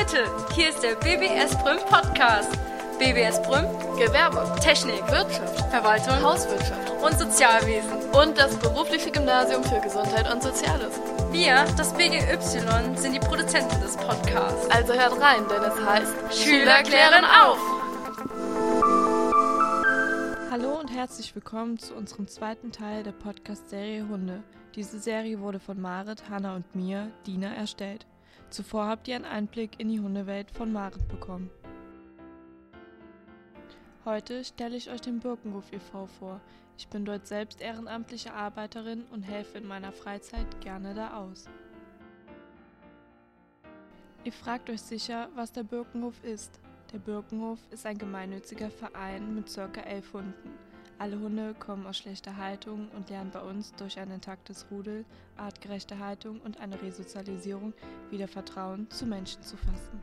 Leute, hier ist der BBS Brüm Podcast. BBS Brüm, Gewerbe, Technik, Wirtschaft, Verwaltung Hauswirtschaft und Sozialwesen. und das berufliche Gymnasium für Gesundheit und Soziales. Wir, das BGY, sind die Produzenten des Podcasts. Also hört rein, denn es heißt Schüler klären auf! Hallo und herzlich willkommen zu unserem zweiten Teil der Podcast-Serie Hunde. Diese Serie wurde von Marit, Hanna und mir, Dina, erstellt. Zuvor habt ihr einen Einblick in die Hundewelt von Marit bekommen. Heute stelle ich euch den Birkenhof e.V. vor. Ich bin dort selbst ehrenamtliche Arbeiterin und helfe in meiner Freizeit gerne da aus. Ihr fragt euch sicher, was der Birkenhof ist. Der Birkenhof ist ein gemeinnütziger Verein mit ca. elf Hunden. Alle Hunde kommen aus schlechter Haltung und lernen bei uns durch ein intaktes Rudel, artgerechte Haltung und eine Resozialisierung wieder Vertrauen zu Menschen zu fassen.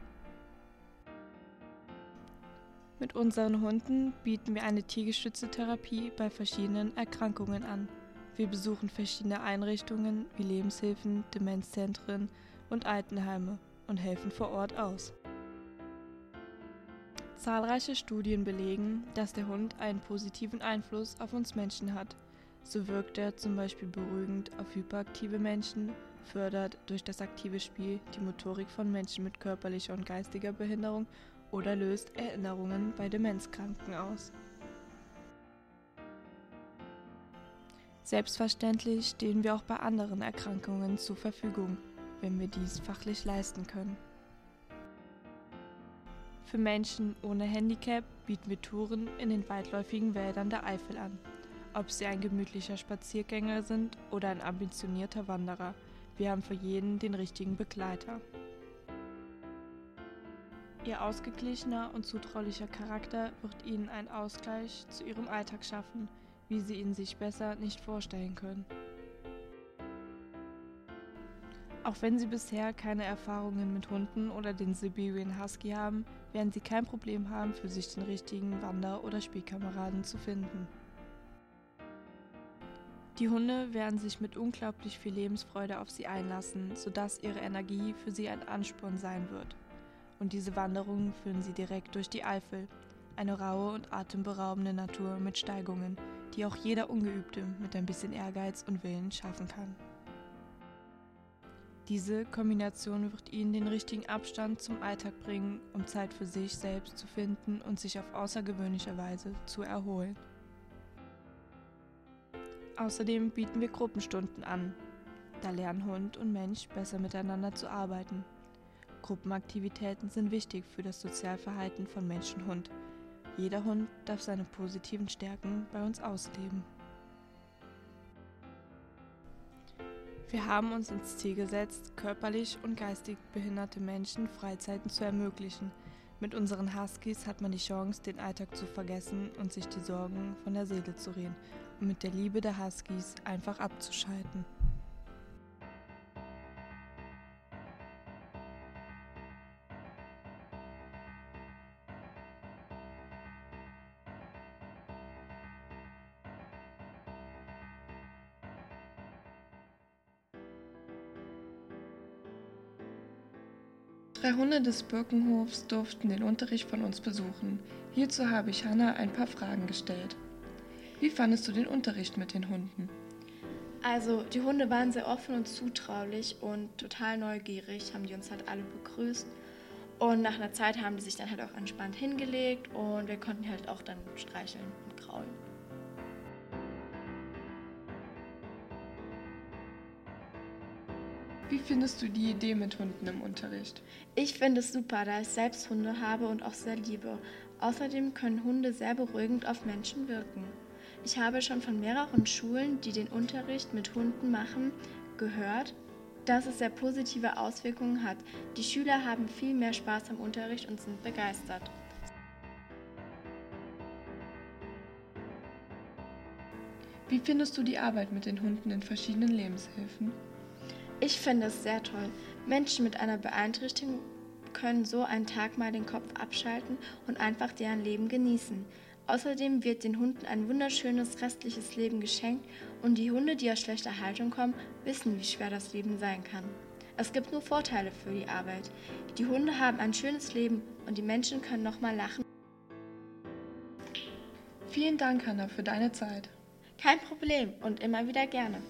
Mit unseren Hunden bieten wir eine tiergestützte Therapie bei verschiedenen Erkrankungen an. Wir besuchen verschiedene Einrichtungen wie Lebenshilfen, Demenzzentren und Altenheime und helfen vor Ort aus. Zahlreiche Studien belegen, dass der Hund einen positiven Einfluss auf uns Menschen hat. So wirkt er zum Beispiel beruhigend auf hyperaktive Menschen, fördert durch das aktive Spiel die Motorik von Menschen mit körperlicher und geistiger Behinderung oder löst Erinnerungen bei Demenzkranken aus. Selbstverständlich stehen wir auch bei anderen Erkrankungen zur Verfügung, wenn wir dies fachlich leisten können. Für Menschen ohne Handicap bieten wir Touren in den weitläufigen Wäldern der Eifel an. Ob sie ein gemütlicher Spaziergänger sind oder ein ambitionierter Wanderer, wir haben für jeden den richtigen Begleiter. Ihr ausgeglichener und zutraulicher Charakter wird Ihnen einen Ausgleich zu Ihrem Alltag schaffen, wie Sie ihn sich besser nicht vorstellen können. Auch wenn Sie bisher keine Erfahrungen mit Hunden oder den Siberian Husky haben, werden Sie kein Problem haben, für sich den richtigen Wander- oder Spielkameraden zu finden. Die Hunde werden sich mit unglaublich viel Lebensfreude auf Sie einlassen, sodass Ihre Energie für Sie ein Ansporn sein wird. Und diese Wanderungen führen Sie direkt durch die Eifel, eine raue und atemberaubende Natur mit Steigungen, die auch jeder Ungeübte mit ein bisschen Ehrgeiz und Willen schaffen kann. Diese Kombination wird Ihnen den richtigen Abstand zum Alltag bringen, um Zeit für sich selbst zu finden und sich auf außergewöhnliche Weise zu erholen. Außerdem bieten wir Gruppenstunden an. Da lernen Hund und Mensch besser miteinander zu arbeiten. Gruppenaktivitäten sind wichtig für das Sozialverhalten von Mensch und Hund. Jeder Hund darf seine positiven Stärken bei uns ausleben. Wir haben uns ins Ziel gesetzt, körperlich und geistig behinderte Menschen Freizeiten zu ermöglichen. Mit unseren Huskies hat man die Chance, den Alltag zu vergessen und sich die Sorgen von der Seele zu reden und mit der Liebe der Huskies einfach abzuschalten. Drei Hunde des Birkenhofs durften den Unterricht von uns besuchen. Hierzu habe ich Hanna ein paar Fragen gestellt. Wie fandest du den Unterricht mit den Hunden? Also die Hunde waren sehr offen und zutraulich und total neugierig, haben die uns halt alle begrüßt. Und nach einer Zeit haben die sich dann halt auch entspannt hingelegt und wir konnten halt auch dann streicheln und kraulen. Wie findest du die Idee mit Hunden im Unterricht? Ich finde es super, da ich selbst Hunde habe und auch sehr liebe. Außerdem können Hunde sehr beruhigend auf Menschen wirken. Ich habe schon von mehreren Schulen, die den Unterricht mit Hunden machen, gehört, dass es sehr positive Auswirkungen hat. Die Schüler haben viel mehr Spaß am Unterricht und sind begeistert. Wie findest du die Arbeit mit den Hunden in verschiedenen Lebenshilfen? Ich finde es sehr toll. Menschen mit einer Beeinträchtigung können so einen Tag mal den Kopf abschalten und einfach deren Leben genießen. Außerdem wird den Hunden ein wunderschönes restliches Leben geschenkt und die Hunde, die aus schlechter Haltung kommen, wissen, wie schwer das Leben sein kann. Es gibt nur Vorteile für die Arbeit. Die Hunde haben ein schönes Leben und die Menschen können nochmal lachen. Vielen Dank, Hanna, für deine Zeit. Kein Problem und immer wieder gerne.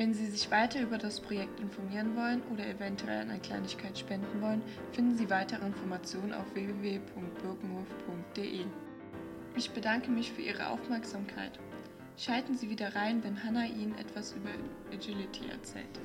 Wenn Sie sich weiter über das Projekt informieren wollen oder eventuell eine Kleinigkeit spenden wollen, finden Sie weitere Informationen auf www.birkenhof.de. Ich bedanke mich für Ihre Aufmerksamkeit. Schalten Sie wieder rein, wenn Hannah Ihnen etwas über Agility erzählt.